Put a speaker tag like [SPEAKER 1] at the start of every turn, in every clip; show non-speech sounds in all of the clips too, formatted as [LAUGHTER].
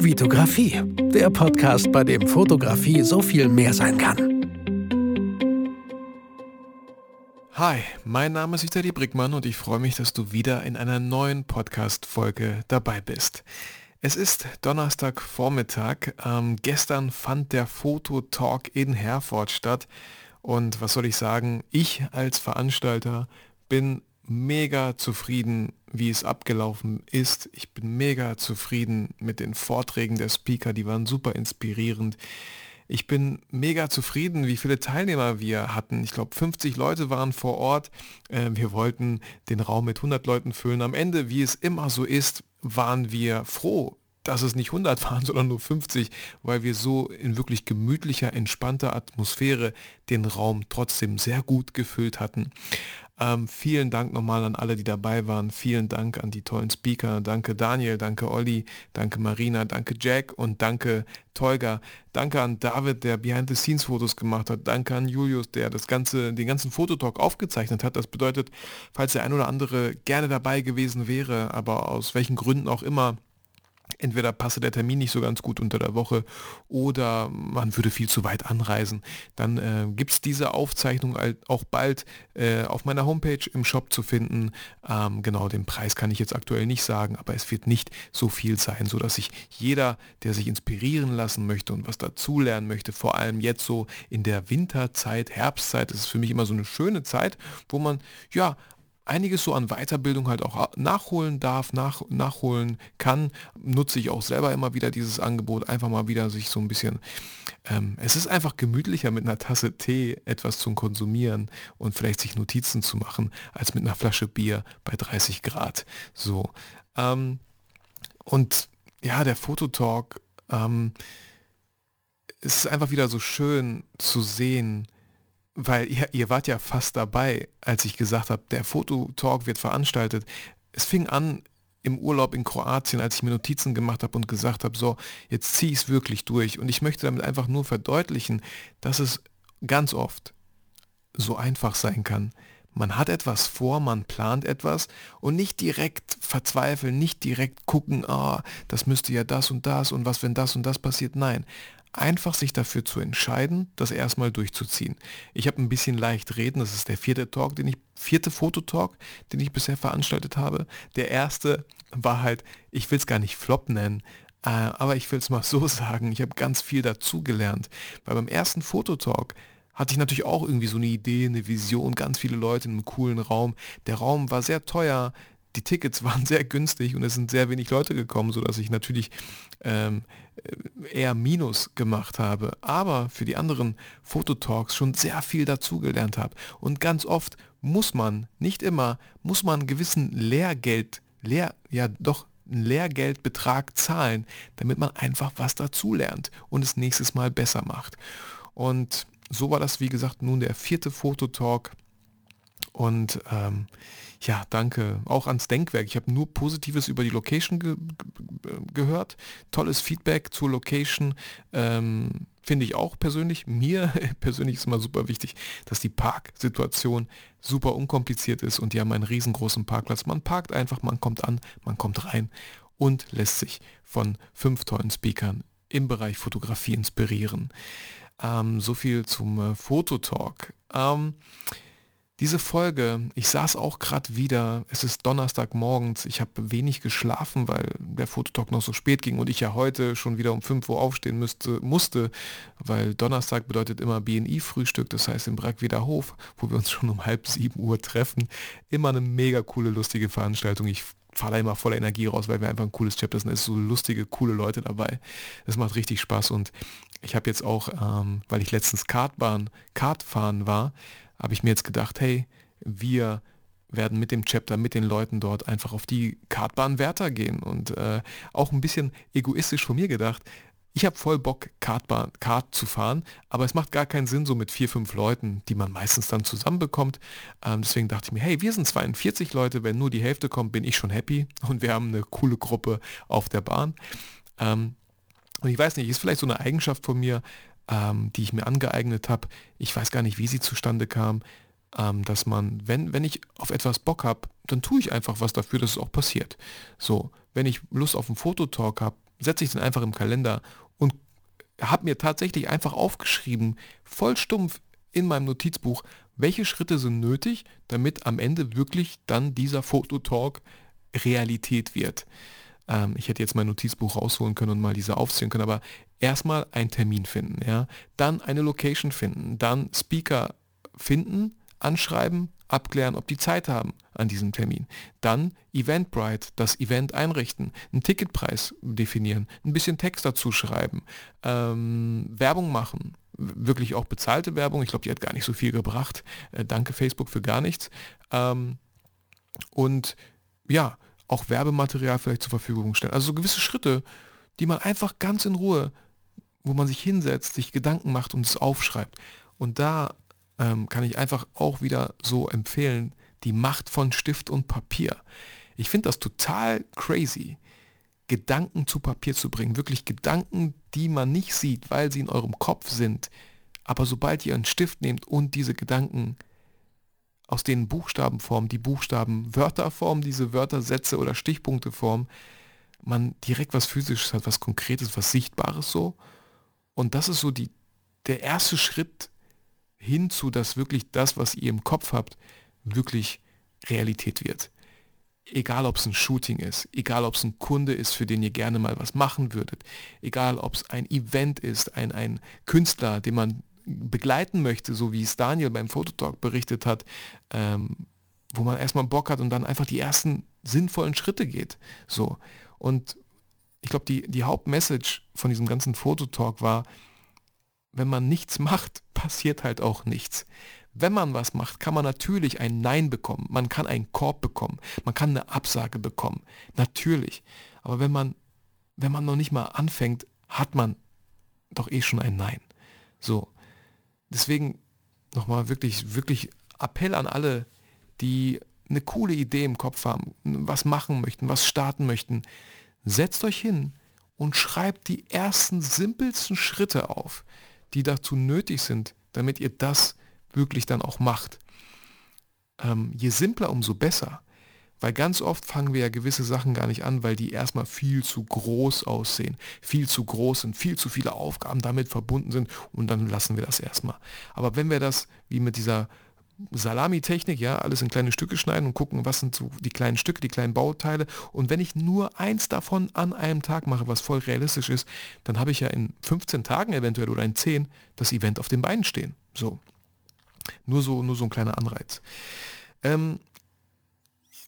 [SPEAKER 1] Vitografie, der Podcast, bei dem Fotografie so viel mehr sein kann.
[SPEAKER 2] Hi, mein Name ist Vitali Brickmann und ich freue mich, dass du wieder in einer neuen Podcast-Folge dabei bist. Es ist Donnerstagvormittag. Ähm, gestern fand der Fototalk in Herford statt. Und was soll ich sagen? Ich als Veranstalter bin mega zufrieden, wie es abgelaufen ist. Ich bin mega zufrieden mit den Vorträgen der Speaker, die waren super inspirierend. Ich bin mega zufrieden, wie viele Teilnehmer wir hatten. Ich glaube, 50 Leute waren vor Ort. Äh, wir wollten den Raum mit 100 Leuten füllen. Am Ende, wie es immer so ist, waren wir froh, dass es nicht 100 [LAUGHS] waren, sondern nur 50, weil wir so in wirklich gemütlicher, entspannter Atmosphäre den Raum trotzdem sehr gut gefüllt hatten. Ähm, vielen Dank nochmal an alle, die dabei waren. Vielen Dank an die tollen Speaker. Danke Daniel, danke Olli, danke Marina, danke Jack und danke Tolga. Danke an David, der Behind-the-Scenes-Fotos gemacht hat. Danke an Julius, der das ganze, den ganzen Fototalk aufgezeichnet hat. Das bedeutet, falls der ein oder andere gerne dabei gewesen wäre, aber aus welchen Gründen auch immer, entweder passe der Termin nicht so ganz gut unter der Woche oder man würde viel zu weit anreisen, dann äh, gibt es diese Aufzeichnung auch bald äh, auf meiner Homepage im Shop zu finden. Ähm, genau, den Preis kann ich jetzt aktuell nicht sagen, aber es wird nicht so viel sein, sodass sich jeder, der sich inspirieren lassen möchte und was dazulernen möchte, vor allem jetzt so in der Winterzeit, Herbstzeit, das ist für mich immer so eine schöne Zeit, wo man ja einiges so an Weiterbildung halt auch nachholen darf, nach, nachholen kann, nutze ich auch selber immer wieder dieses Angebot, einfach mal wieder sich so ein bisschen, ähm, es ist einfach gemütlicher mit einer Tasse Tee etwas zu konsumieren und vielleicht sich Notizen zu machen, als mit einer Flasche Bier bei 30 Grad. So. Ähm, und ja, der Fototalk, ähm, es ist einfach wieder so schön zu sehen, weil ihr, ihr wart ja fast dabei, als ich gesagt habe, der Fototalk wird veranstaltet. Es fing an im Urlaub in Kroatien, als ich mir Notizen gemacht habe und gesagt habe, so, jetzt ziehe ich es wirklich durch. Und ich möchte damit einfach nur verdeutlichen, dass es ganz oft so einfach sein kann. Man hat etwas vor, man plant etwas und nicht direkt verzweifeln, nicht direkt gucken, ah, das müsste ja das und das und was, wenn das und das passiert. Nein, einfach sich dafür zu entscheiden, das erstmal durchzuziehen. Ich habe ein bisschen leicht reden, das ist der vierte Talk, den ich, vierte Fototalk, den ich bisher veranstaltet habe. Der erste war halt, ich will es gar nicht Flop nennen, äh, aber ich will es mal [LAUGHS] so sagen, ich habe ganz viel dazugelernt. Weil beim ersten Fototalk hatte ich natürlich auch irgendwie so eine Idee, eine Vision, ganz viele Leute in einem coolen Raum. Der Raum war sehr teuer, die Tickets [LAUGHS] waren sehr günstig und es sind sehr wenig Leute gekommen, sodass ich natürlich ähm, eher Minus gemacht habe, aber für die anderen Fototalks schon sehr viel dazugelernt habe. Und ganz oft muss man, nicht immer, muss man einen gewissen Lehrgeld, Lehr, ja doch, einen Lehrgeldbetrag zahlen, damit man einfach was dazulernt und es nächstes Mal besser macht. Und so war das, wie gesagt, nun der vierte Fototalk. Und ähm, ja, danke. Auch ans Denkwerk. Ich habe nur Positives über die Location ge gehört. Tolles Feedback zur Location. Ähm, Finde ich auch persönlich. Mir [LAUGHS] persönlich ist immer super wichtig, dass die Parksituation super unkompliziert ist und die haben einen riesengroßen Parkplatz. Man parkt einfach, man kommt an, man kommt rein und lässt sich von fünf tollen Speakern im Bereich Fotografie inspirieren. Ähm, so viel zum äh, Fototalk. Ähm, diese Folge, ich saß auch gerade wieder, es ist Donnerstagmorgens, ich habe wenig geschlafen, weil der Fototalk noch so spät ging und ich ja heute schon wieder um 5 Uhr aufstehen müsste, musste, weil Donnerstag bedeutet immer BNI-Frühstück, das heißt im Brackweder Hof, wo wir uns schon um halb sieben Uhr treffen. Immer eine mega coole, lustige Veranstaltung. Ich fahre da immer voller Energie raus, weil wir einfach ein cooles Chapter sind. Es sind so lustige, coole Leute dabei. Es macht richtig Spaß und ich habe jetzt auch, ähm, weil ich letztens Kartbahn, Kartfahren war, habe ich mir jetzt gedacht, hey, wir werden mit dem Chapter, mit den Leuten dort einfach auf die Kartbahn Wärter gehen und äh, auch ein bisschen egoistisch von mir gedacht. Ich habe voll Bock, Kartbahn, Kart zu fahren, aber es macht gar keinen Sinn, so mit vier, fünf Leuten, die man meistens dann zusammenbekommt. Ähm, deswegen dachte ich mir, hey, wir sind 42 Leute, wenn nur die Hälfte kommt, bin ich schon happy [LAUGHS] und wir haben eine coole Gruppe auf der Bahn. Ähm, und ich weiß nicht, ist vielleicht so eine Eigenschaft von mir, ähm, die ich mir angeeignet habe. Ich weiß gar nicht, wie sie zustande kam, ähm, dass man, wenn, wenn ich auf etwas Bock habe, dann tue ich einfach was dafür, dass es auch passiert. So, wenn ich Lust auf einen Fototalk habe, setze ich den einfach im Kalender und habe mir tatsächlich einfach aufgeschrieben, voll stumpf in meinem Notizbuch, welche Schritte sind nötig, damit am Ende wirklich dann dieser Fototalk Realität wird. Ähm, ich hätte jetzt mein Notizbuch rausholen können und mal diese aufzählen können, aber erstmal einen Termin finden, ja, dann eine Location finden, dann Speaker finden, anschreiben, abklären, ob die Zeit haben an diesem Termin. Dann Eventbrite, das Event einrichten, einen Ticketpreis definieren, ein bisschen Text dazu schreiben, ähm, Werbung machen, wirklich auch bezahlte Werbung. Ich glaube, die hat gar nicht so viel gebracht. Äh, danke Facebook für gar nichts. Ähm, und ja, auch Werbematerial vielleicht zur Verfügung stellen. Also so gewisse Schritte, die man einfach ganz in Ruhe, wo man sich hinsetzt, sich Gedanken macht und es aufschreibt. Und da ähm, kann ich einfach auch wieder so empfehlen, die Macht von Stift und Papier. Ich finde das total crazy, Gedanken zu Papier zu bringen. Wirklich Gedanken, die man nicht sieht, weil sie in eurem Kopf sind. Aber sobald ihr einen Stift nehmt und diese Gedanken aus den Buchstaben formen, die Buchstaben Wörter formen, diese Wörter Sätze oder Stichpunkte formen, man direkt was Physisches hat, was Konkretes, was Sichtbares so. Und das ist so die, der erste Schritt hinzu, dass wirklich das, was ihr im Kopf habt, wirklich Realität wird. Egal ob es ein Shooting ist, egal ob es ein Kunde ist, für den ihr gerne mal was machen würdet, egal ob es ein Event ist, ein, ein Künstler, den man begleiten möchte, so wie es Daniel beim Fototalk berichtet hat, ähm, wo man erstmal Bock hat und dann einfach die ersten sinnvollen Schritte geht. So. Und ich glaube, die, die Hauptmessage von diesem ganzen Fototalk war, wenn man nichts macht, [LAUGHS] passiert halt auch nichts. Wenn man was macht, kann man natürlich ein Nein bekommen. Man kann einen Korb bekommen. Man kann eine Absage bekommen. Natürlich. Aber wenn man, wenn man noch nicht mal anfängt, hat man doch eh schon ein Nein. So. Deswegen nochmal wirklich, wirklich Appell an alle, die eine coole Idee im Kopf haben, was machen möchten, was starten möchten. Setzt euch hin und schreibt die ersten simpelsten Schritte auf die dazu nötig sind, damit ihr das wirklich dann auch macht. Ähm, je simpler, umso besser. Weil ganz oft fangen wir ja gewisse Sachen gar nicht an, weil die erstmal viel zu groß aussehen, viel zu groß sind, viel zu viele Aufgaben damit verbunden sind und dann lassen wir das erstmal. Aber wenn wir das wie mit dieser Salami-Technik, ja, alles in kleine Stücke schneiden und gucken, was sind so die kleinen Stücke, die kleinen Bauteile. Und wenn ich nur eins davon an einem Tag mache, was voll realistisch ist, dann habe ich ja in 15 Tagen eventuell oder in 10 das Event auf den Beinen stehen. So. Nur so, nur so ein kleiner Anreiz. Ähm,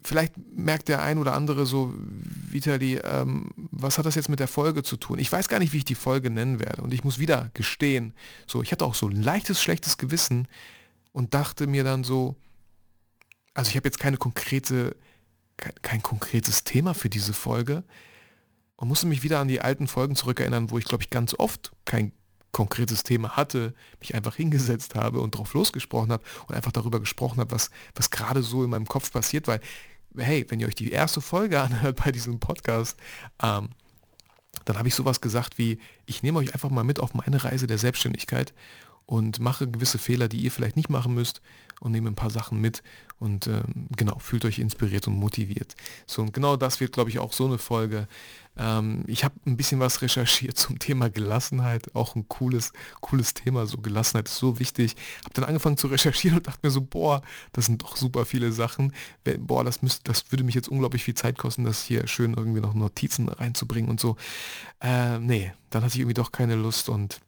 [SPEAKER 2] vielleicht merkt der ein oder andere so, Vitali, ähm, was hat das jetzt mit der Folge zu tun? Ich weiß gar nicht, wie ich die Folge nennen werde. Und ich muss wieder gestehen, so, ich hatte auch so ein leichtes, schlechtes Gewissen, und dachte mir dann so, also ich habe jetzt keine konkrete, kein, kein, konkretes Thema für diese Folge und musste mich wieder an die alten Folgen zurückerinnern, wo ich glaube ich ganz oft kein konkretes Thema hatte, mich einfach hingesetzt habe und drauf losgesprochen habe und einfach darüber gesprochen habe, was, was gerade so in meinem Kopf passiert, weil, hey, wenn ihr euch die erste Folge [LAUGHS] anhört bei diesem Podcast, ähm, dann habe ich sowas gesagt wie, ich nehme euch einfach mal mit auf meine Reise der Selbstständigkeit und mache gewisse Fehler, die ihr vielleicht nicht machen müsst und nehme ein paar Sachen mit und ähm, genau, fühlt euch inspiriert und motiviert. So und genau das wird, glaube ich, auch so eine Folge. Ähm, ich habe ein bisschen was recherchiert [LAUGHS] zum Thema Gelassenheit, auch ein cooles, cooles Thema, so Gelassenheit ist so wichtig. Habe dann angefangen zu recherchieren und dachte mir so, boah, das sind doch super viele Sachen. Boah, das, müsste, das würde mich jetzt unglaublich viel Zeit kosten, das hier schön irgendwie noch Notizen reinzubringen und so. Äh, nee, dann hatte ich irgendwie doch keine Lust und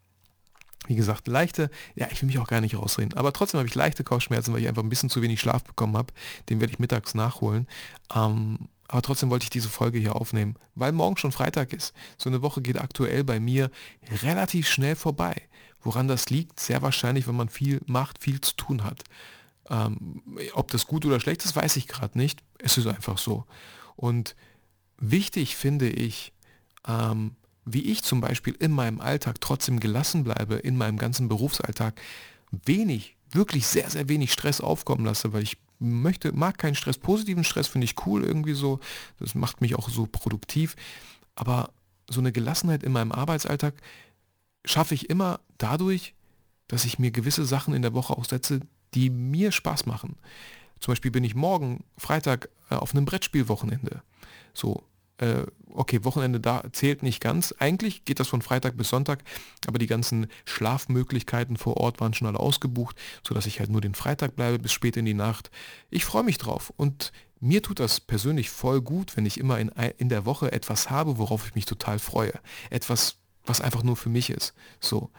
[SPEAKER 2] wie gesagt, leichte, ja, ich will mich auch gar nicht rausreden, aber trotzdem habe ich leichte Kopfschmerzen, weil ich einfach ein bisschen zu wenig Schlaf bekommen habe. Den werde ich mittags nachholen. Ähm, aber trotzdem wollte ich diese Folge hier aufnehmen, weil morgen schon Freitag ist. So eine Woche geht aktuell bei mir relativ schnell vorbei. Woran das liegt? Sehr wahrscheinlich, wenn man viel macht, viel zu tun hat. Ähm, ob das gut oder schlecht ist, weiß ich gerade nicht. Es ist einfach so. Und wichtig finde ich, ähm, wie ich zum Beispiel in meinem Alltag trotzdem gelassen bleibe, in meinem ganzen Berufsalltag, wenig, wirklich sehr, sehr wenig Stress aufkommen lasse, weil ich möchte, mag keinen Stress. Positiven Stress finde ich cool irgendwie so. Das macht mich auch so produktiv. Aber so eine Gelassenheit in meinem Arbeitsalltag schaffe ich immer dadurch, dass ich mir gewisse Sachen in der Woche aussetze, die mir Spaß machen. Zum Beispiel bin ich morgen, Freitag, äh, auf einem Brettspielwochenende. So, äh, okay, Wochenende da zählt nicht ganz. Eigentlich geht das von Freitag bis Sonntag, aber die ganzen Schlafmöglichkeiten vor Ort waren schon alle ausgebucht, sodass ich halt nur den Freitag bleibe bis spät in die Nacht. Ich freue mich drauf und mir tut das persönlich voll gut, wenn ich immer in, in der Woche etwas habe, worauf ich mich total freue. Etwas, was einfach nur für mich ist. So.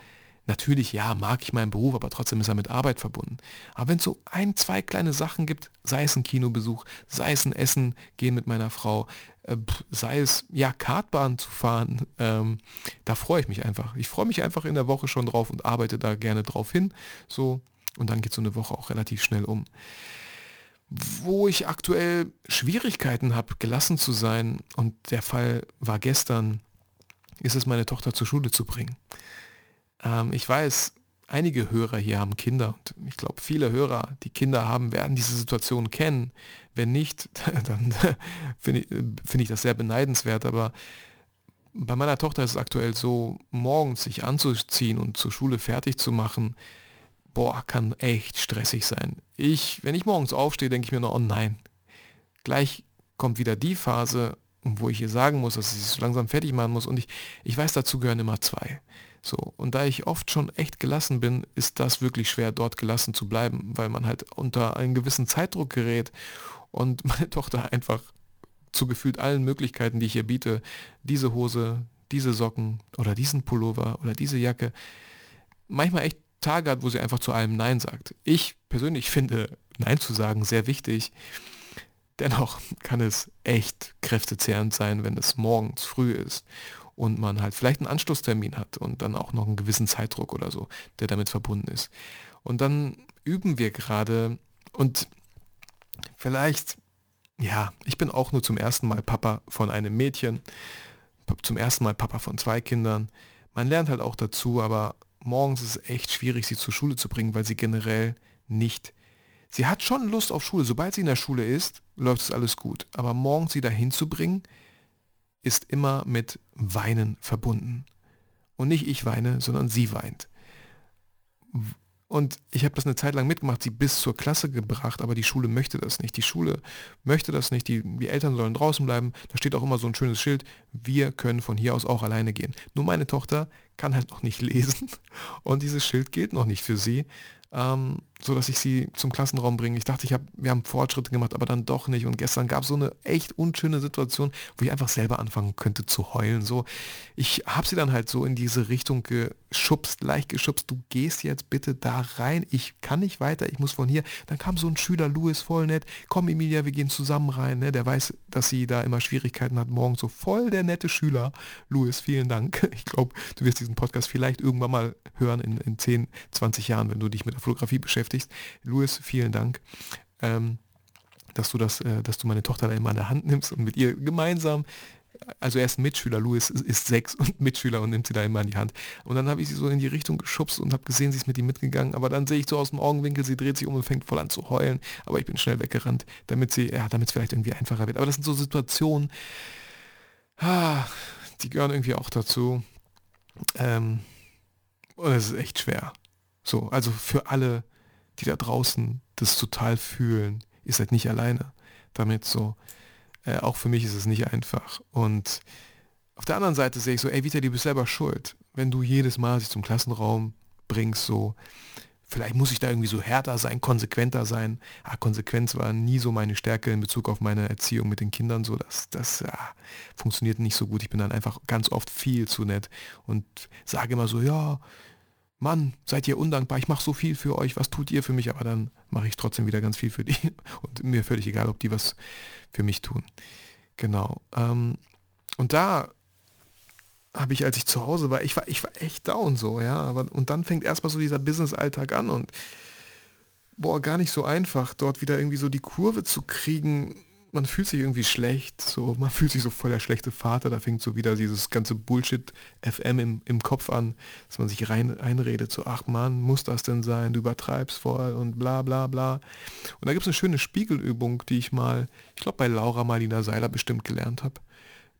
[SPEAKER 2] Natürlich, ja, mag ich meinen Beruf, aber trotzdem ist er mit Arbeit verbunden. Aber wenn es so ein, zwei kleine Sachen gibt, sei es ein Kinobesuch, sei es ein Essen gehen mit meiner Frau, äh, sei es ja Kartbahn zu fahren, ähm, da freue ich mich einfach. Ich freue mich einfach in der Woche schon drauf und arbeite da gerne drauf hin. So, und dann geht so eine Woche auch relativ schnell um. Wo ich aktuell Schwierigkeiten habe, gelassen zu sein, und der Fall war gestern, ist es, meine Tochter zur Schule zu bringen. Ähm, ich weiß, einige Hörer hier haben Kinder und ich glaube, viele Hörer, die Kinder haben, werden diese Situation kennen. Wenn nicht, [LAUGHS] dann finde ich, find ich das sehr beneidenswert. Aber bei meiner Tochter ist es aktuell so, morgens sich anzuziehen und zur Schule fertig zu machen, boah, kann echt stressig sein. Ich, wenn ich morgens aufstehe, denke ich mir noch, oh nein, gleich kommt wieder die Phase, wo ich ihr sagen muss, dass ich es langsam fertig machen muss. Und ich, ich weiß, dazu gehören immer zwei. So, und da ich oft schon echt gelassen bin, ist das wirklich schwer, dort gelassen zu bleiben, weil man halt unter einen gewissen Zeitdruck gerät und [LAUGHS] meine Tochter einfach zu gefühlt allen Möglichkeiten, die ich ihr biete, diese Hose, diese Socken oder diesen Pullover oder diese Jacke, manchmal echt Tage hat, wo sie einfach zu allem Nein sagt. Ich persönlich finde Nein zu sagen sehr wichtig. Dennoch kann es echt kräftezehrend sein, wenn es morgens früh ist und man halt vielleicht einen Anschlusstermin hat und dann auch noch einen gewissen Zeitdruck oder so, der damit verbunden ist. Und dann üben wir gerade und vielleicht, ja, ich bin auch nur zum ersten Mal Papa von einem Mädchen, zum ersten Mal Papa von zwei Kindern. Man lernt halt auch dazu, aber morgens ist es echt schwierig, sie zur Schule zu bringen, weil sie generell nicht Sie hat schon Lust auf Schule. Sobald sie in der Schule ist, läuft es alles gut. Aber morgens sie dahin zu bringen, ist immer mit Weinen verbunden. Und nicht ich weine, sondern sie weint. Und ich habe das eine Zeit lang mitgemacht, sie bis zur Klasse gebracht, aber die Schule möchte das nicht. Die Schule möchte das nicht. Die, die Eltern sollen draußen bleiben. Da steht auch immer so ein schönes Schild, wir können von hier aus auch alleine gehen. Nur meine Tochter kann halt noch nicht [LAUGHS] lesen und dieses Schild gilt noch nicht für sie ähm, so dass ich sie zum Klassenraum bringe. Ich dachte, ich hab, wir haben Fortschritte gemacht, aber dann doch nicht. Und gestern gab es so eine echt unschöne Situation, wo ich einfach selber anfangen könnte zu heulen. So, ich habe sie dann halt so in diese Richtung geschubst, leicht geschubst. Du gehst jetzt bitte da rein. Ich kann nicht weiter. Ich muss von hier. Dann kam so ein Schüler, Louis, voll nett. Komm, Emilia, wir gehen zusammen rein. Ne? Der weiß, dass sie da immer Schwierigkeiten hat morgen. So voll der nette Schüler. Louis, vielen Dank. [LAUGHS] Ich glaube, du wirst diesen Podcast vielleicht irgendwann mal hören in, in 10, 20 Jahren, wenn du dich mit der Fotografie beschäftigst. Louis, vielen Dank. Ähm, dass du das, äh, dass du meine Tochter da immer an der Hand nimmst und mit ihr gemeinsam, also er ist ein Mitschüler, Louis ist, ist sechs [LAUGHS] und Mitschüler und nimmt sie da immer an die Hand. Und dann habe ich sie so in die Richtung geschubst und habe gesehen, sie ist mit ihm mitgegangen, aber dann sehe ich so aus dem Augenwinkel, sie dreht sich um und fängt voll an zu heulen, aber ich bin schnell weggerannt, damit sie, ja, damit es vielleicht irgendwie einfacher wird. Aber das sind so Situationen, ah, die gehören irgendwie auch dazu. Ähm, und es ist echt schwer. So, also für alle, die da draußen das total fühlen, ihr seid nicht alleine damit so. Äh, auch für mich ist es nicht einfach. Und auf der anderen Seite sehe ich so, ey Vita, du bist selber schuld. Wenn du jedes Mal sich zum Klassenraum bringst, so, vielleicht muss ich da irgendwie so härter sein, konsequenter sein. Ah, Konsequenz war nie so meine Stärke in Bezug auf meine Erziehung mit den Kindern. So, das, das ja, funktioniert nicht so gut. Ich bin dann einfach ganz oft viel zu nett und sage immer so, ja, Mann, seid ihr undankbar, ich mache so viel für euch, was tut ihr für mich? Aber dann mache ich trotzdem wieder ganz viel für die. [LAUGHS] Und mir völlig egal, ob die was für mich tun. Genau. Ähm, und da habe ich, als ich zu Hause war, ich war, ich war echt down so, ja. Aber, und dann fängt erstmal so dieser Business-Alltag an und boah, gar nicht so einfach, dort wieder irgendwie so die Kurve zu kriegen, man fühlt sich irgendwie schlecht, so, man fühlt sich so voll der schlechte Vater, da fängt so wieder dieses ganze Bullshit FM im, im Kopf an, dass man sich rein einredet, so, ach man, muss das denn sein, du übertreibst voll und bla bla bla. Und da gibt es eine schöne Spiegelübung, die ich mal, ich glaube bei Laura Marlina Seiler bestimmt gelernt habe,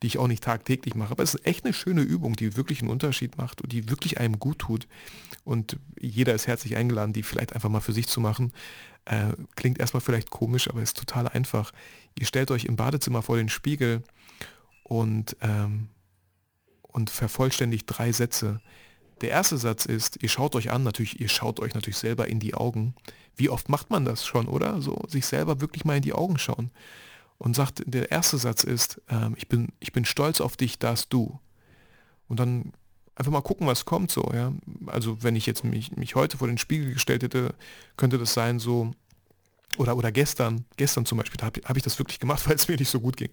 [SPEAKER 2] die ich auch nicht tagtäglich mache, aber es ist echt eine schöne Übung, die wirklich einen Unterschied macht und die wirklich einem gut tut. Und jeder ist herzlich eingeladen, die vielleicht einfach mal für sich zu machen. Äh, klingt erstmal vielleicht komisch, aber ist total einfach. Ihr stellt euch im Badezimmer vor den Spiegel und, ähm, und vervollständigt drei Sätze. Der erste Satz ist, ihr schaut euch an, natürlich, ihr schaut euch natürlich selber in die Augen. Wie oft macht man das schon, oder? So sich selber wirklich mal in die Augen schauen. Und sagt, der erste Satz ist, ähm, ich, bin, ich bin stolz auf dich, dass du. Und dann einfach mal gucken, was kommt so, ja. Also wenn ich jetzt mich, mich heute vor den Spiegel gestellt hätte, könnte das sein so, oder, oder gestern, gestern zum Beispiel, habe hab ich das wirklich gemacht, [LAUGHS] weil es mir nicht so gut ging.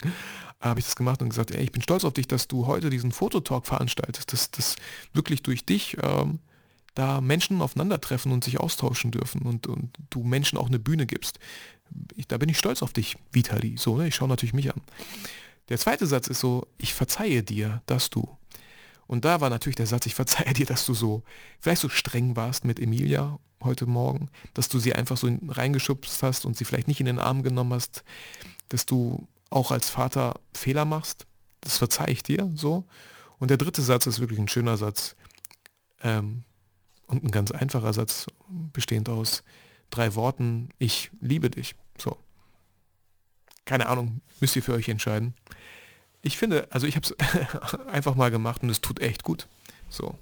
[SPEAKER 2] Habe ich das gemacht und gesagt, ey, ich bin stolz auf dich, dass du heute diesen Fototalk veranstaltest, dass das wirklich durch dich ähm, da Menschen aufeinandertreffen und sich austauschen dürfen und, und du Menschen auch eine Bühne gibst. Ich, da bin ich stolz auf dich, Vitali. So, ne? Ich schaue natürlich mich an. Der zweite Satz ist so, ich verzeihe dir, dass du. Und da war natürlich der Satz, ich verzeihe dir, dass du so, vielleicht so streng warst mit Emilia heute Morgen, dass du sie einfach so reingeschubst hast und sie vielleicht nicht in den Arm genommen hast, dass du auch als Vater Fehler machst. Das verzeihe ich dir so. Und der dritte Satz ist wirklich ein schöner Satz ähm, und ein ganz einfacher Satz, bestehend aus drei Worten, ich liebe dich. So. Keine Ahnung, müsst ihr für euch entscheiden ich finde, also ich habe es [LAUGHS] einfach mal gemacht und es tut echt gut. So.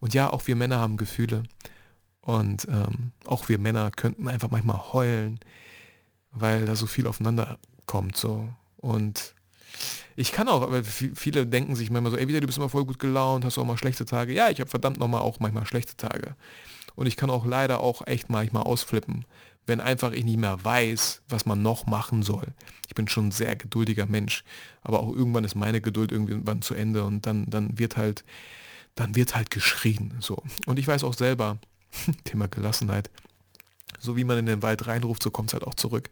[SPEAKER 2] Und ja, auch wir Männer haben Gefühle. Und ähm, auch wir Männer könnten einfach manchmal heulen, weil da so viel aufeinander kommt. So. Und ich kann auch, aber viele denken sich manchmal so, ey, wieder, du bist immer voll gut gelaunt, hast auch mal schlechte Tage. Ja, ich habe verdammt nochmal auch manchmal schlechte Tage. Und ich kann auch leider auch echt manchmal ausflippen wenn einfach ich nicht mehr weiß, was man noch machen soll. Ich bin schon ein sehr geduldiger Mensch, aber auch irgendwann ist meine Geduld irgendwann zu Ende und dann, dann wird halt, dann wird halt geschrien. So. Und ich weiß auch selber, [LAUGHS] Thema Gelassenheit, so wie man in den Wald reinruft, so kommt es halt auch zurück.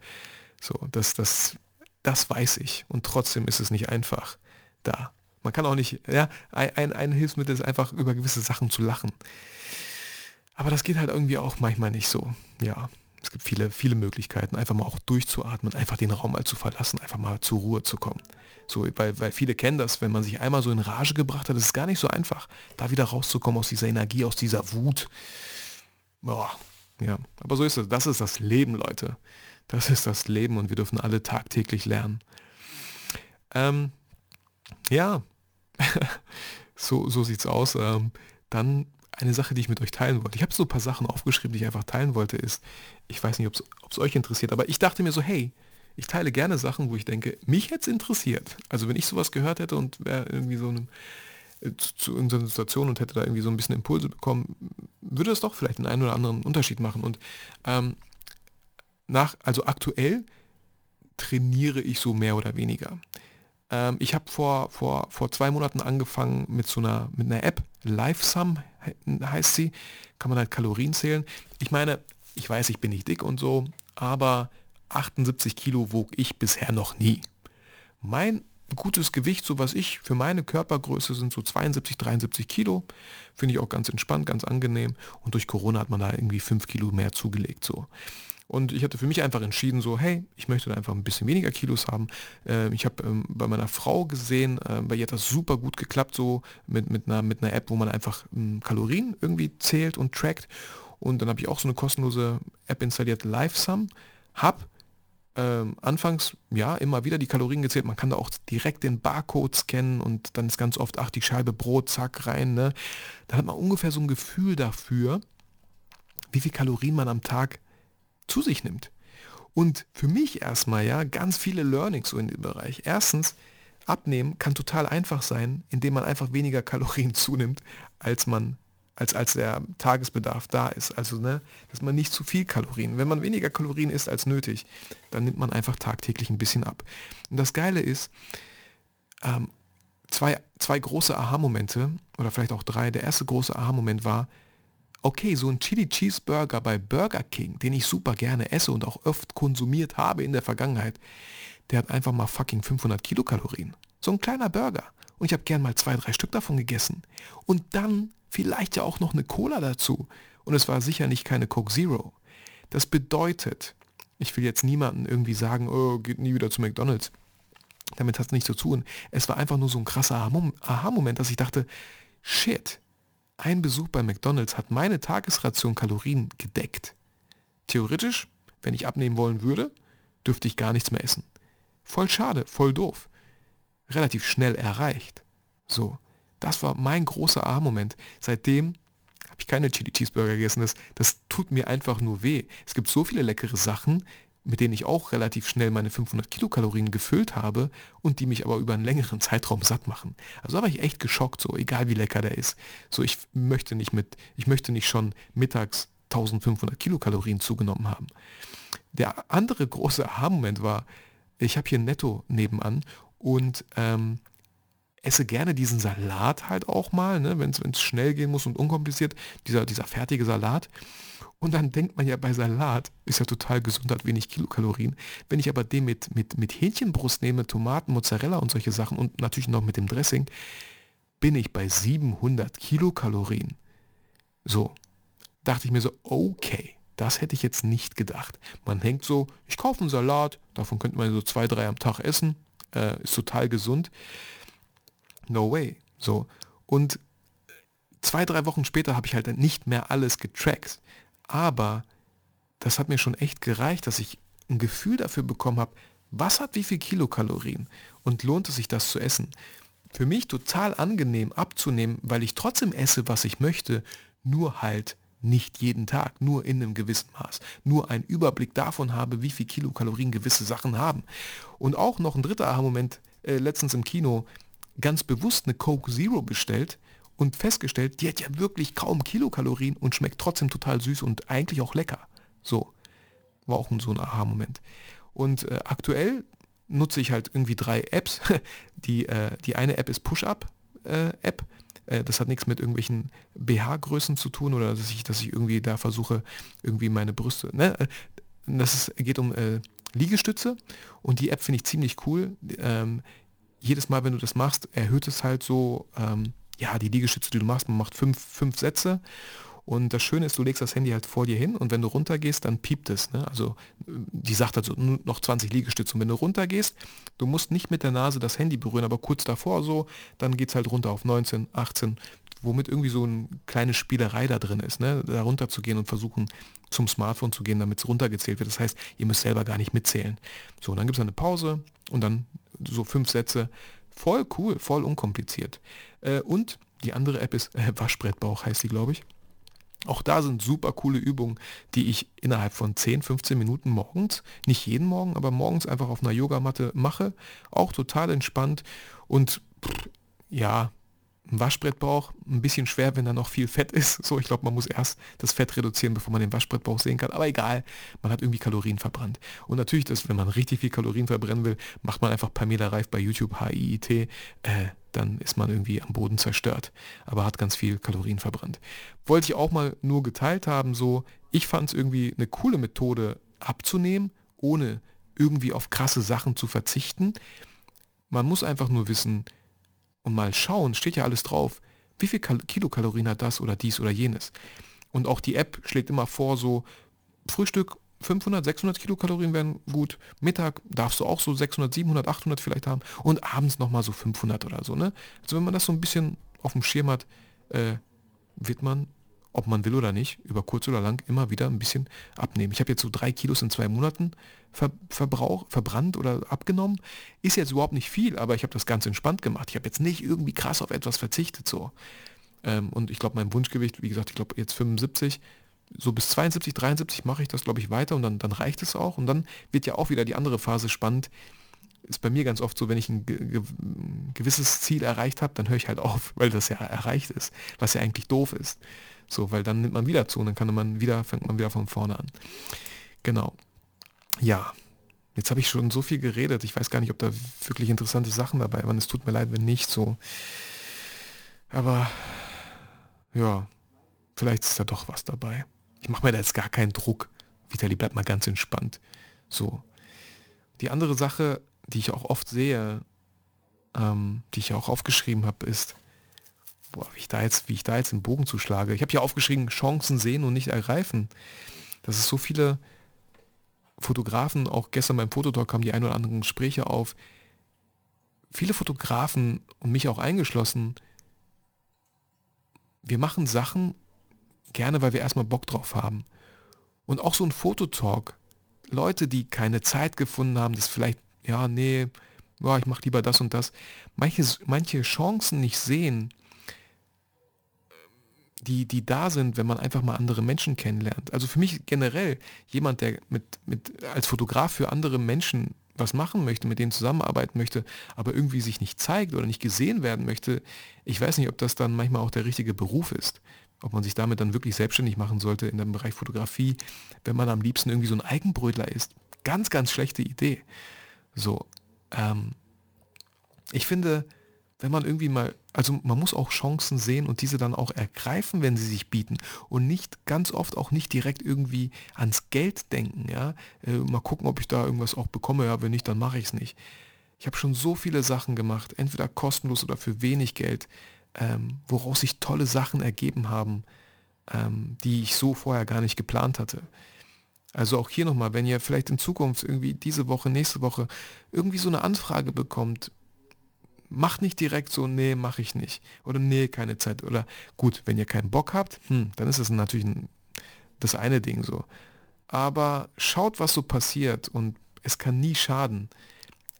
[SPEAKER 2] So, das, das, das weiß ich. Und trotzdem ist es nicht einfach da. Man kann auch nicht, ja, ein, ein Hilfsmittel ist einfach über gewisse Sachen zu lachen. Aber das geht halt irgendwie auch manchmal nicht so. Ja, es gibt viele, viele Möglichkeiten, einfach mal auch durchzuatmen, einfach den Raum mal zu verlassen, einfach mal zur Ruhe zu kommen. So, weil, weil viele kennen das, wenn man sich einmal so in Rage gebracht hat, ist es gar nicht so einfach, da wieder rauszukommen aus dieser Energie, aus dieser Wut. Boah, ja, aber so ist es. Das ist das Leben, Leute. Das ist das Leben und wir dürfen alle tagtäglich lernen. Ähm, ja, [LAUGHS] so, so sieht's aus. Ähm, dann eine Sache, die ich mit euch teilen wollte. Ich habe so ein paar Sachen aufgeschrieben, die ich einfach teilen wollte, ist, ich weiß nicht, ob es euch interessiert, aber ich dachte mir so, hey, ich teile gerne Sachen, wo ich denke, mich hätte es interessiert. Also wenn ich sowas gehört hätte und wäre irgendwie so einem, äh, zu, irgendeiner Situation und hätte da irgendwie so ein bisschen Impulse bekommen, würde es doch vielleicht einen, einen oder anderen Unterschied machen. Und ähm, nach, also aktuell trainiere ich so mehr oder weniger. Ähm, ich habe vor, vor, vor zwei Monaten angefangen mit so einer, mit einer App, LiveSum heißt sie, kann man halt Kalorien zählen. Ich meine, ich weiß, ich bin nicht dick und so, aber 78 Kilo wog ich bisher noch nie. Mein gutes Gewicht, so was ich für meine Körpergröße sind so 72, 73 Kilo. Finde ich auch ganz entspannt, ganz angenehm. Und durch Corona hat man da irgendwie 5 Kilo mehr zugelegt. So. Und ich hatte für mich einfach entschieden, so, hey, ich möchte da einfach ein bisschen weniger Kilos haben. Ähm, ich habe ähm, bei meiner Frau gesehen, äh, bei ihr hat das super gut geklappt, so mit, mit, einer, mit einer App, wo man einfach ähm, Kalorien irgendwie zählt und trackt. Und dann habe ich auch so eine kostenlose App installiert, LiveSum. Hab ähm, anfangs ja immer wieder die Kalorien gezählt. Man kann da auch direkt den Barcode scannen und dann ist ganz oft, ach, die Scheibe Brot, zack, rein. Ne? Da hat man ungefähr so ein Gefühl dafür, wie viel Kalorien man am Tag zu sich nimmt. Und für mich erstmal ja ganz viele Learnings so in dem Bereich. Erstens, abnehmen kann total einfach sein, indem man einfach weniger Kalorien [LAUGHS] zunimmt, als man als, als der Tagesbedarf da ist. Also, ne, dass man nicht zu viel Kalorien. Wenn man weniger Kalorien isst als nötig, dann nimmt man einfach tagtäglich ein bisschen ab. Und das Geile ist, ähm, zwei, zwei große Aha-Momente, oder vielleicht auch drei. Der erste große Aha-Moment war, okay, so ein Chili Cheeseburger bei Burger King, den ich super gerne esse und auch oft konsumiert habe in der Vergangenheit, der hat einfach mal fucking 500 Kilokalorien. So ein kleiner Burger. Und ich habe gern mal zwei, drei Stück davon gegessen. Und dann vielleicht ja auch noch eine Cola dazu. Und es war sicher nicht keine Coke Zero. Das bedeutet, ich will jetzt niemanden irgendwie sagen, oh, geht nie wieder zu McDonald's. Damit hat es nichts zu tun. Es war einfach nur so ein krasser Aha-Moment, dass ich dachte, shit, ein Besuch bei McDonald's hat meine Tagesration Kalorien gedeckt. Theoretisch, wenn ich abnehmen wollen würde, dürfte ich gar nichts mehr essen. Voll schade, voll doof. relativ schnell erreicht. So, das war mein großer A-Moment. Seitdem habe ich keine Chili Cheeseburger gegessen. Das, das tut mir einfach nur weh. Es gibt so viele leckere Sachen, mit denen ich auch relativ schnell meine 500 Kilokalorien gefüllt habe und die mich aber über einen längeren Zeitraum satt machen. Also da war ich echt geschockt, so egal wie lecker der ist. So ich möchte nicht mit, ich möchte nicht schon mittags 1500 Kilokalorien zugenommen haben. Der andere große Aha-Moment war, ich habe hier Netto nebenan und ähm, esse gerne diesen Salat halt auch mal, ne, wenn es schnell gehen muss und unkompliziert, dieser, dieser fertige Salat. Und dann denkt man ja bei Salat, ist ja total gesund, hat wenig Kilokalorien. Wenn ich aber den mit, mit, mit Hähnchenbrust nehme, Tomaten, Mozzarella und solche Sachen und natürlich noch mit dem Dressing, bin ich bei 700 Kilokalorien. So, dachte ich mir so, okay, das hätte ich jetzt nicht gedacht. Man denkt so, ich kaufe einen Salat, davon könnte man so zwei, drei am Tag essen, äh, ist total gesund. No way. So. Und zwei, drei Wochen später habe ich halt nicht mehr alles getrackt. Aber das hat mir schon echt gereicht, dass ich ein Gefühl dafür bekommen habe, was hat wie viel Kilokalorien und lohnt es sich das zu essen. Für mich total angenehm abzunehmen, weil ich trotzdem esse, was ich möchte, nur halt nicht jeden Tag, nur in einem gewissen Maß, nur einen Überblick davon habe, wie viel Kilokalorien gewisse Sachen haben. Und auch noch ein dritter Aha-Moment, äh, letztens im Kino, ganz bewusst eine Coke Zero bestellt und festgestellt, die hat ja wirklich kaum Kilokalorien und schmeckt trotzdem total süß und eigentlich auch lecker. So, war auch so ein Aha-Moment. Und äh, aktuell nutze ich halt irgendwie drei Apps. [LAUGHS] Die, äh, die eine App ist Push-Up-App. Äh, äh, das hat nichts mit irgendwelchen BH-Größen zu tun oder dass ich, dass ich irgendwie da versuche, irgendwie meine Brüste. Ne? Das ist, geht um äh, Liegestütze und die App finde ich ziemlich cool. Ähm, jedes Mal, wenn du das machst, erhöht es halt so ähm, ja, die Liegestütze, die du machst, man macht fünf, fünf Sätze und das Schöne ist, du legst das Handy halt vor dir hin und wenn du runtergehst, dann piept es. Ne? Also die sagt also noch 20 Liegestütze. Und wenn du runtergehst, du musst nicht mit der Nase das Handy berühren, aber kurz davor so, dann geht es halt runter auf 19, 18, womit irgendwie so eine kleine Spielerei da drin ist, ne? da runter zu gehen und versuchen zum Smartphone zu gehen, damit es runtergezählt wird. Das heißt, ihr müsst selber gar nicht mitzählen. So, und dann gibt es eine Pause und dann so fünf Sätze. Voll cool, voll unkompliziert. Äh, und die andere App ist äh, Waschbrettbauch, heißt die, glaube ich. Auch da sind super coole Übungen, die ich innerhalb von 10, 15 Minuten morgens, nicht jeden Morgen, aber morgens einfach auf einer Yogamatte mache. Auch total entspannt und pff, ja, ein Waschbrettbauch, ein bisschen schwer, wenn da noch viel Fett ist. So, ich glaube, man muss erst das Fett reduzieren, bevor man den Waschbrettbauch sehen kann. Aber egal, man hat irgendwie Kalorien verbrannt. Und natürlich, dass, wenn man richtig viel Kalorien verbrennen will, macht man einfach Pamela Reif bei YouTube HIIT. Äh, dann ist man irgendwie am Boden zerstört. Aber hat ganz viel Kalorien verbrannt. Wollte ich auch mal nur geteilt haben, so, ich fand es irgendwie eine coole Methode abzunehmen, ohne irgendwie auf krasse Sachen zu verzichten. Man muss einfach nur wissen, und mal schauen, steht ja alles drauf, wie viel Kilokalorien hat das oder dies oder jenes. Und auch die App schlägt immer vor, so Frühstück 500, 600 Kilokalorien wären gut, Mittag darfst du auch so 600, 700, 800 vielleicht haben und abends nochmal so 500 oder so. Ne? Also wenn man das so ein bisschen auf dem Schirm hat, äh, wird man ob man will oder nicht, über kurz oder lang immer wieder ein bisschen abnehmen. Ich habe jetzt so drei Kilos in zwei Monaten ver Verbrauch, verbrannt oder abgenommen. Ist jetzt überhaupt nicht viel, aber ich habe das ganz entspannt gemacht. Ich habe jetzt nicht irgendwie krass auf etwas verzichtet so. Ähm, und ich glaube, mein Wunschgewicht, wie gesagt, ich glaube jetzt 75, so bis 72, 73 mache ich das, glaube ich, weiter und dann, dann reicht es auch. Und dann wird ja auch wieder die andere Phase spannend. Ist bei mir ganz oft so, wenn ich ein ge gewisses Ziel erreicht habe, dann höre ich halt auf, [LAUGHS] weil das ja erreicht ist, was ja eigentlich doof ist. So, weil dann nimmt man wieder zu und dann kann man wieder, fängt man wieder von vorne an. Genau. Ja, jetzt habe ich schon so viel geredet. Ich weiß gar nicht, ob da wirklich interessante Sachen dabei waren. Es tut mir leid, wenn nicht so. Aber ja, vielleicht ist da doch was dabei. Ich mache mir da jetzt gar keinen Druck. Vitali, bleibt mal ganz entspannt. So. Die andere Sache, die ich auch oft sehe, ähm, die ich auch aufgeschrieben habe, ist, boah, wie ich da jetzt, wie ich da jetzt den Bogen zuschlage. Ich habe ja aufgeschrieben, Chancen sehen und nicht ergreifen. Das ist so viele Fotografen, auch gestern beim Fototalk kamen die ein oder anderen Gespräche auf. Viele Fotografen und mich auch eingeschlossen, wir machen Sachen gerne, weil wir erstmal Bock drauf haben. Und auch so ein Fototalk, Leute, die keine Zeit gefunden haben, das vielleicht, ja, nee, ja, ich mache lieber das und das, manche, manche Chancen nicht sehen, die, die da sind, wenn man einfach mal andere Menschen kennenlernt. Also für mich generell jemand, der mit, mit, als Fotograf für andere Menschen was machen möchte, mit denen zusammenarbeiten möchte, aber irgendwie sich nicht zeigt oder nicht gesehen werden möchte, ich weiß nicht, ob das dann manchmal auch der richtige Beruf ist. Ob man sich damit dann wirklich selbstständig machen sollte in dem Bereich Fotografie, wenn man am liebsten irgendwie so ein Eigenbrötler ist. Ganz, ganz schlechte Idee. So, ähm, ich finde, wenn man irgendwie mal, also man muss auch Chancen sehen und diese dann auch ergreifen, wenn sie sich bieten und nicht ganz oft auch nicht direkt irgendwie ans Geld denken, ja, äh, mal gucken, ob ich da irgendwas auch bekomme, ja, wenn nicht, dann mache ich es nicht. Ich habe schon so viele Sachen gemacht, entweder kostenlos oder für wenig Geld, ähm, woraus sich tolle Sachen ergeben haben, ähm, die ich so vorher gar nicht geplant hatte. Also auch hier nochmal, wenn ihr vielleicht in Zukunft irgendwie diese Woche, nächste Woche irgendwie so eine Anfrage bekommt, macht nicht direkt so, nee, mache ich nicht. Oder nee, keine Zeit. Oder gut, wenn ihr keinen Bock habt, hm, dann ist es natürlich ein, das eine Ding so. Aber schaut, was so passiert und es kann nie schaden,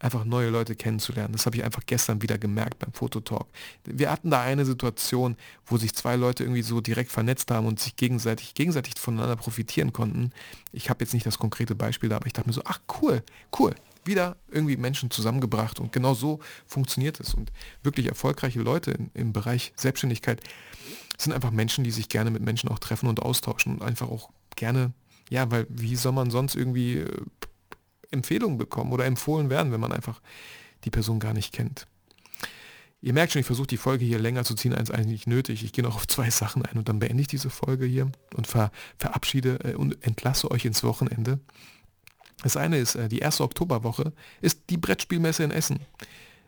[SPEAKER 2] einfach neue Leute kennenzulernen. Das habe ich einfach gestern wieder gemerkt beim Fototalk. Wir hatten da eine Situation, wo sich zwei Leute irgendwie so direkt vernetzt haben und sich gegenseitig, gegenseitig voneinander profitieren konnten. Ich habe jetzt nicht das konkrete Beispiel da, aber ich dachte mir so, ach cool, cool, wieder irgendwie Menschen zusammengebracht und genau so funktioniert es. Und wirklich erfolgreiche Leute in, im Bereich Selbstständigkeit sind einfach Menschen, die sich gerne mit Menschen auch treffen und austauschen und einfach auch gerne, ja, weil wie soll man sonst irgendwie äh, Empfehlungen bekommen oder empfohlen werden, wenn man einfach die Person gar nicht kennt. Ihr merkt schon, ich versuche die Folge hier länger zu ziehen als eigentlich nötig. Ich gehe noch auf zwei Sachen ein und dann beende ich diese Folge hier und ver verabschiede äh, und entlasse euch ins Wochenende. Das eine ist, äh, die erste Oktoberwoche ist die Brettspielmesse in Essen.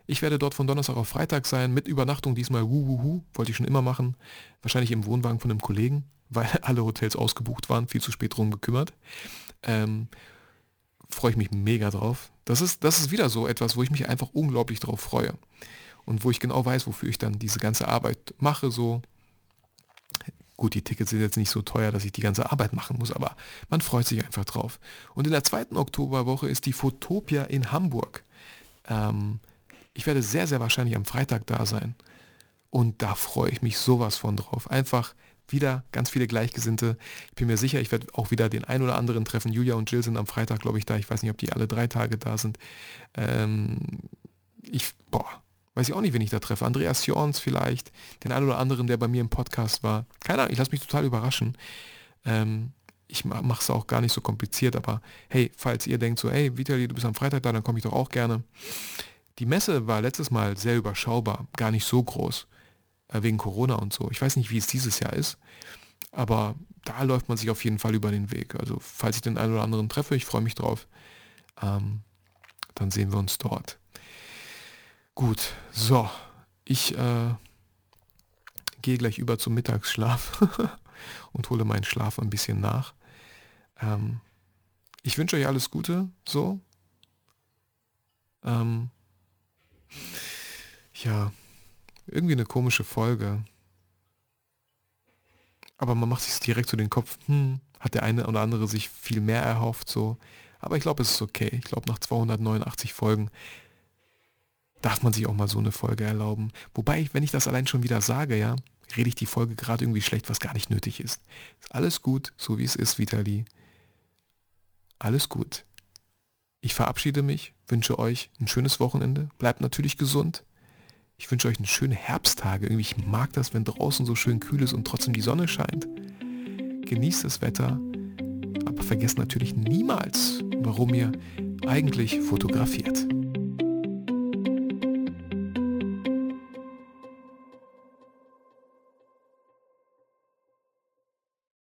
[SPEAKER 2] Ich werde dort von Donnerstag auf Freitag sein, mit Übernachtung diesmal wuhuhu, wollte ich schon immer machen. Wahrscheinlich im Wohnwagen von einem Kollegen, [LAUGHS] weil alle Hotels ausgebucht waren, viel zu spät drum gekümmert. Ähm, Freue ich mich mega drauf. Das ist, das ist wieder so etwas, wo ich mich einfach unglaublich drauf freue. Und wo ich genau weiß, wofür ich dann diese ganze Arbeit mache, so Gut, die Tickets sind jetzt nicht so teuer, dass ich die ganze Arbeit machen muss, aber man freut sich einfach drauf. Und in der zweiten Oktoberwoche ist die Fotopia in Hamburg. Ähm, ich werde sehr, sehr wahrscheinlich am Freitag da sein. Und da freue ich mich sowas von drauf. Einfach wieder ganz viele Gleichgesinnte. Ich bin mir sicher, ich werde auch wieder den ein oder anderen treffen. Julia und Jill sind am Freitag, glaube ich, da. Ich weiß nicht, ob die alle drei Tage da sind. Ähm, ich, boah, weiß ich auch nicht, wen ich da treffe. Andreas Jorns vielleicht, den einen oder anderen, der bei mir im Podcast war. Keine Ahnung, ich lasse mich total überraschen. Ähm, ich mache es auch gar nicht so kompliziert, aber hey, falls ihr denkt so, hey, Vitali, du bist am Freitag da, dann komme ich doch auch gerne. Die Messe war letztes Mal sehr überschaubar, gar nicht so groß, äh, wegen Corona und so. Ich weiß nicht, wie es dieses Jahr ist, aber da läuft man sich auf jeden Fall über den Weg. Also falls ich den einen oder anderen treffe, ich freue mich drauf, ähm, dann sehen wir uns dort. Gut, so. Ich äh, gehe gleich über zum Mittagsschlaf [LAUGHS] und hole meinen Schlaf ein bisschen nach. Ähm, ich wünsche euch alles Gute, so. Ähm, ja, irgendwie eine komische Folge. Aber man macht sich direkt zu den Kopf, hm, hat der eine oder andere sich viel mehr erhofft, so. Aber ich glaube, es ist okay. Ich glaube, nach 289 Folgen darf man sich auch mal so eine Folge erlauben. Wobei, wenn ich das allein schon wieder sage, ja, rede ich die Folge gerade irgendwie schlecht, was gar nicht nötig ist. Ist alles gut, so wie es ist, Vitali. Alles gut. Ich verabschiede mich, wünsche euch ein schönes Wochenende, bleibt natürlich gesund. Ich wünsche euch eine schöne Herbsttage. Irgendwie, ich mag das, wenn draußen so schön kühl ist und trotzdem die Sonne scheint. Genießt das Wetter, aber vergesst natürlich niemals, warum ihr eigentlich fotografiert.